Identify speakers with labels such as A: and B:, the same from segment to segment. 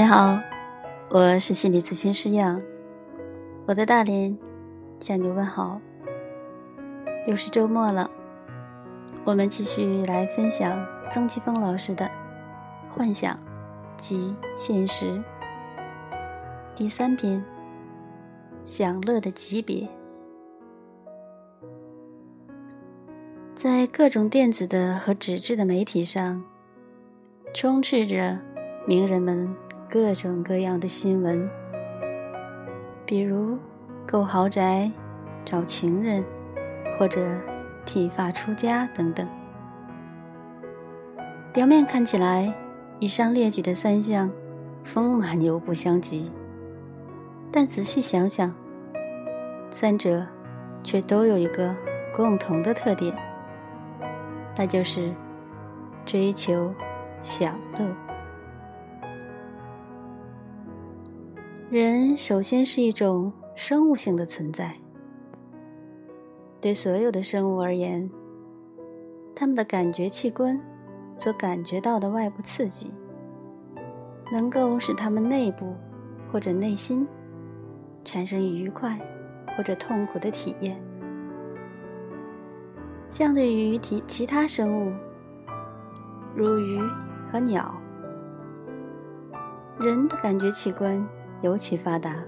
A: 你好，我是心理咨询师杨，我在大连向你问好。又是周末了，我们继续来分享曾奇峰老师的《幻想及现实》第三篇：享乐的级别。在各种电子的和纸质的媒体上，充斥着名人们。各种各样的新闻，比如购豪宅、找情人，或者剃发出家等等。表面看起来，以上列举的三项风马牛不相及，但仔细想想，三者却都有一个共同的特点，那就是追求享乐。人首先是一种生物性的存在，对所有的生物而言，他们的感觉器官所感觉到的外部刺激，能够使他们内部或者内心产生愉快或者痛苦的体验。相对于其其他生物，如鱼和鸟，人的感觉器官。尤其发达，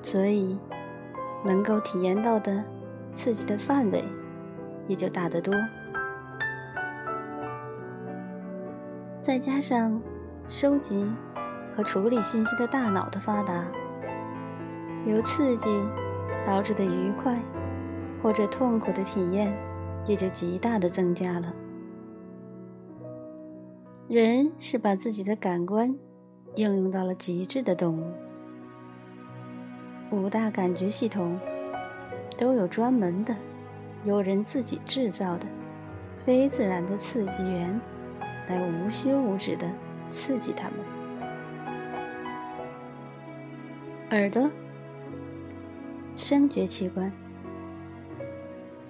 A: 所以能够体验到的刺激的范围也就大得多。再加上收集和处理信息的大脑的发达，由刺激导致的愉快或者痛苦的体验也就极大的增加了。人是把自己的感官。应用到了极致的动物，五大感觉系统都有专门的、由人自己制造的非自然的刺激源，来无休无止的刺激它们。耳朵，声觉器官，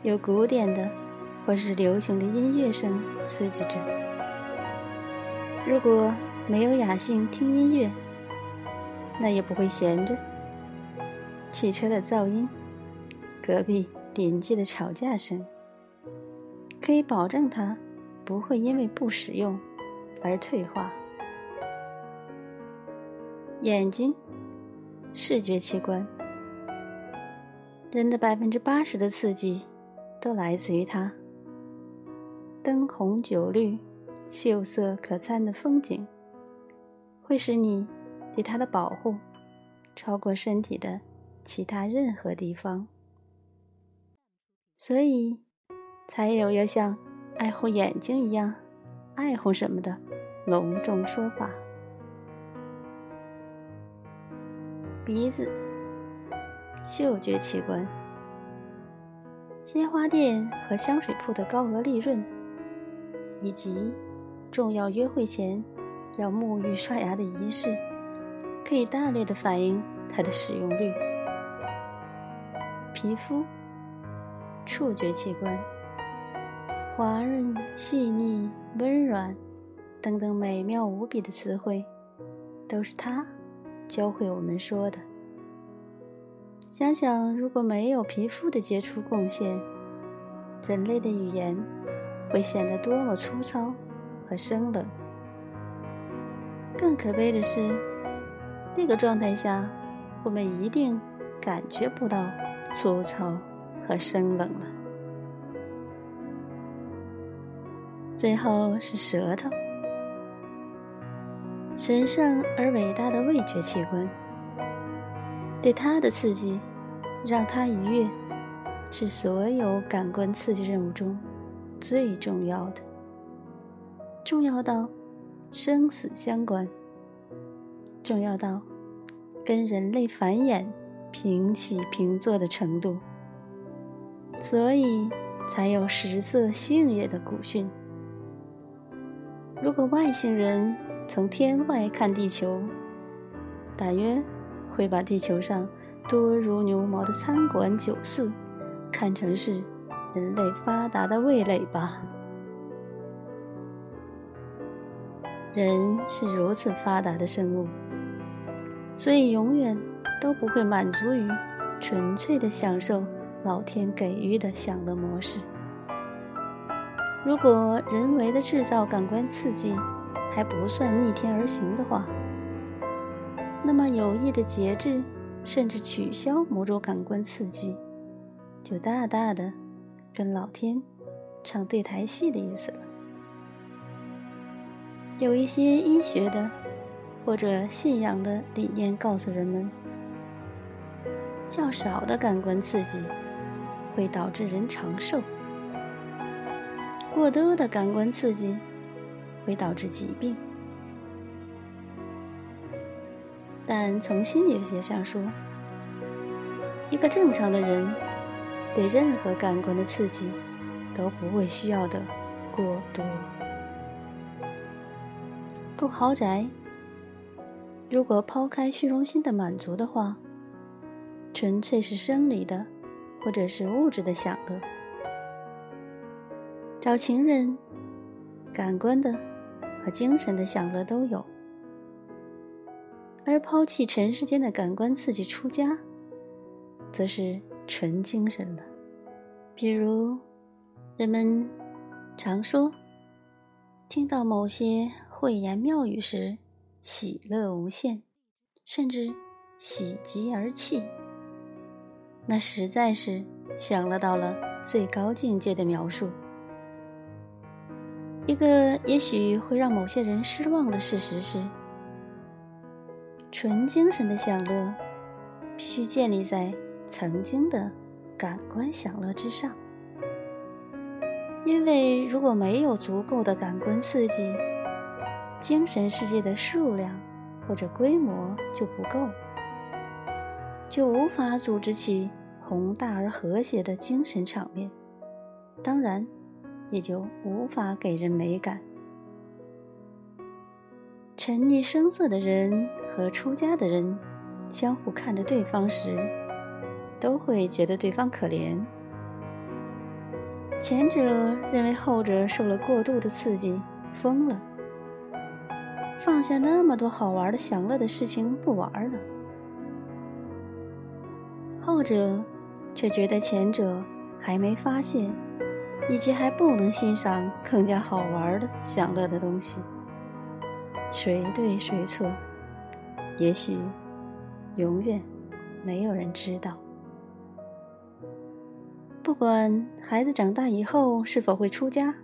A: 有古典的或是流行的音乐声刺激着。如果没有雅兴听音乐，那也不会闲着。汽车的噪音，隔壁邻居的吵架声，可以保证它不会因为不使用而退化。眼睛，视觉器官，人的百分之八十的刺激都来自于它。灯红酒绿、秀色可餐的风景。会使你对它的保护超过身体的其他任何地方，所以才有要像爱护眼睛一样爱护什么的隆重说法。鼻子，嗅觉器官，鲜花店和香水铺的高额利润，以及重要约会前。要沐浴刷牙的仪式，可以大略的反映它的使用率。皮肤、触觉器官，滑润、细腻、温软等等美妙无比的词汇，都是它教会我们说的。想想，如果没有皮肤的杰出贡献，人类的语言会显得多么粗糙和生冷。更可悲的是，那个状态下，我们一定感觉不到粗糙和生冷了。最后是舌头，神圣而伟大的味觉器官，对它的刺激，让它愉悦，是所有感官刺激任务中最重要的，重要到。生死相关，重要到跟人类繁衍平起平坐的程度，所以才有食色性也的古训。如果外星人从天外看地球，大约会把地球上多如牛毛的餐馆酒肆看成是人类发达的味蕾吧。人是如此发达的生物，所以永远都不会满足于纯粹的享受老天给予的享乐模式。如果人为的制造感官刺激还不算逆天而行的话，那么有意的节制甚至取消某种感官刺激，就大大的跟老天唱对台戏的意思了。有一些医学的或者信仰的理念告诉人们，较少的感官刺激会导致人长寿，过多的感官刺激会导致疾病。但从心理学上说，一个正常的人对任何感官的刺激都不会需要的过多。住豪宅，如果抛开虚荣心的满足的话，纯粹是生理的，或者是物质的享乐。找情人，感官的和精神的享乐都有；而抛弃尘世间的感官刺激出家，则是纯精神的。比如，人们常说，听到某些。慧言妙语时，喜乐无限，甚至喜极而泣。那实在是享乐到了最高境界的描述。一个也许会让某些人失望的事实是：纯精神的享乐必须建立在曾经的感官享乐之上，因为如果没有足够的感官刺激，精神世界的数量或者规模就不够，就无法组织起宏大而和谐的精神场面，当然也就无法给人美感。沉溺声色的人和出家的人相互看着对方时，都会觉得对方可怜。前者认为后者受了过度的刺激，疯了。放下那么多好玩的享乐的事情不玩了，后者却觉得前者还没发现，以及还不能欣赏更加好玩的享乐的东西。谁对谁错，也许永远没有人知道。不管孩子长大以后是否会出家，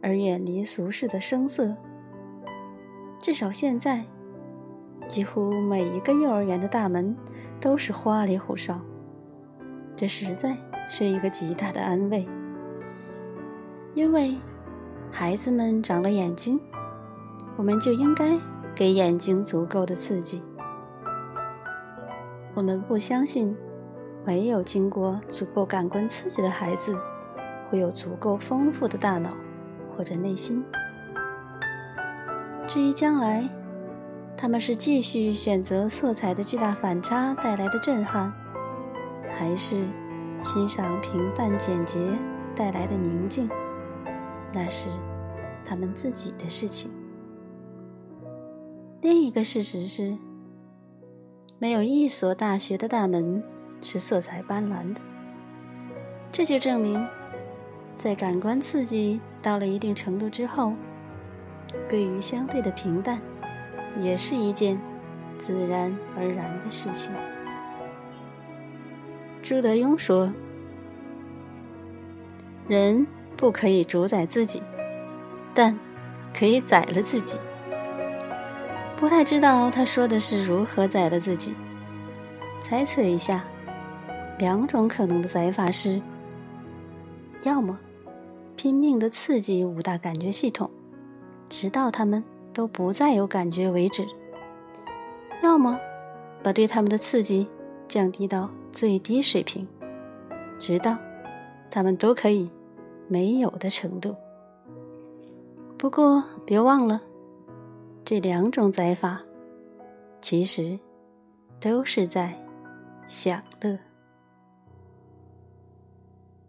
A: 而远离俗世的声色。至少现在，几乎每一个幼儿园的大门都是花里胡哨，这实在是一个极大的安慰。因为孩子们长了眼睛，我们就应该给眼睛足够的刺激。我们不相信没有经过足够感官刺激的孩子会有足够丰富的大脑或者内心。至于将来，他们是继续选择色彩的巨大反差带来的震撼，还是欣赏平淡简洁带来的宁静，那是他们自己的事情。另一个事实是，没有一所大学的大门是色彩斑斓的。这就证明，在感官刺激到了一定程度之后。归于相对的平淡，也是一件自然而然的事情。朱德庸说：“人不可以主宰自己，但可以宰了自己。”不太知道他说的是如何宰了自己。猜测一下，两种可能的宰法是：要么拼命的刺激五大感觉系统。直到他们都不再有感觉为止。要么把对他们的刺激降低到最低水平，直到他们都可以没有的程度。不过别忘了，这两种宰法其实都是在享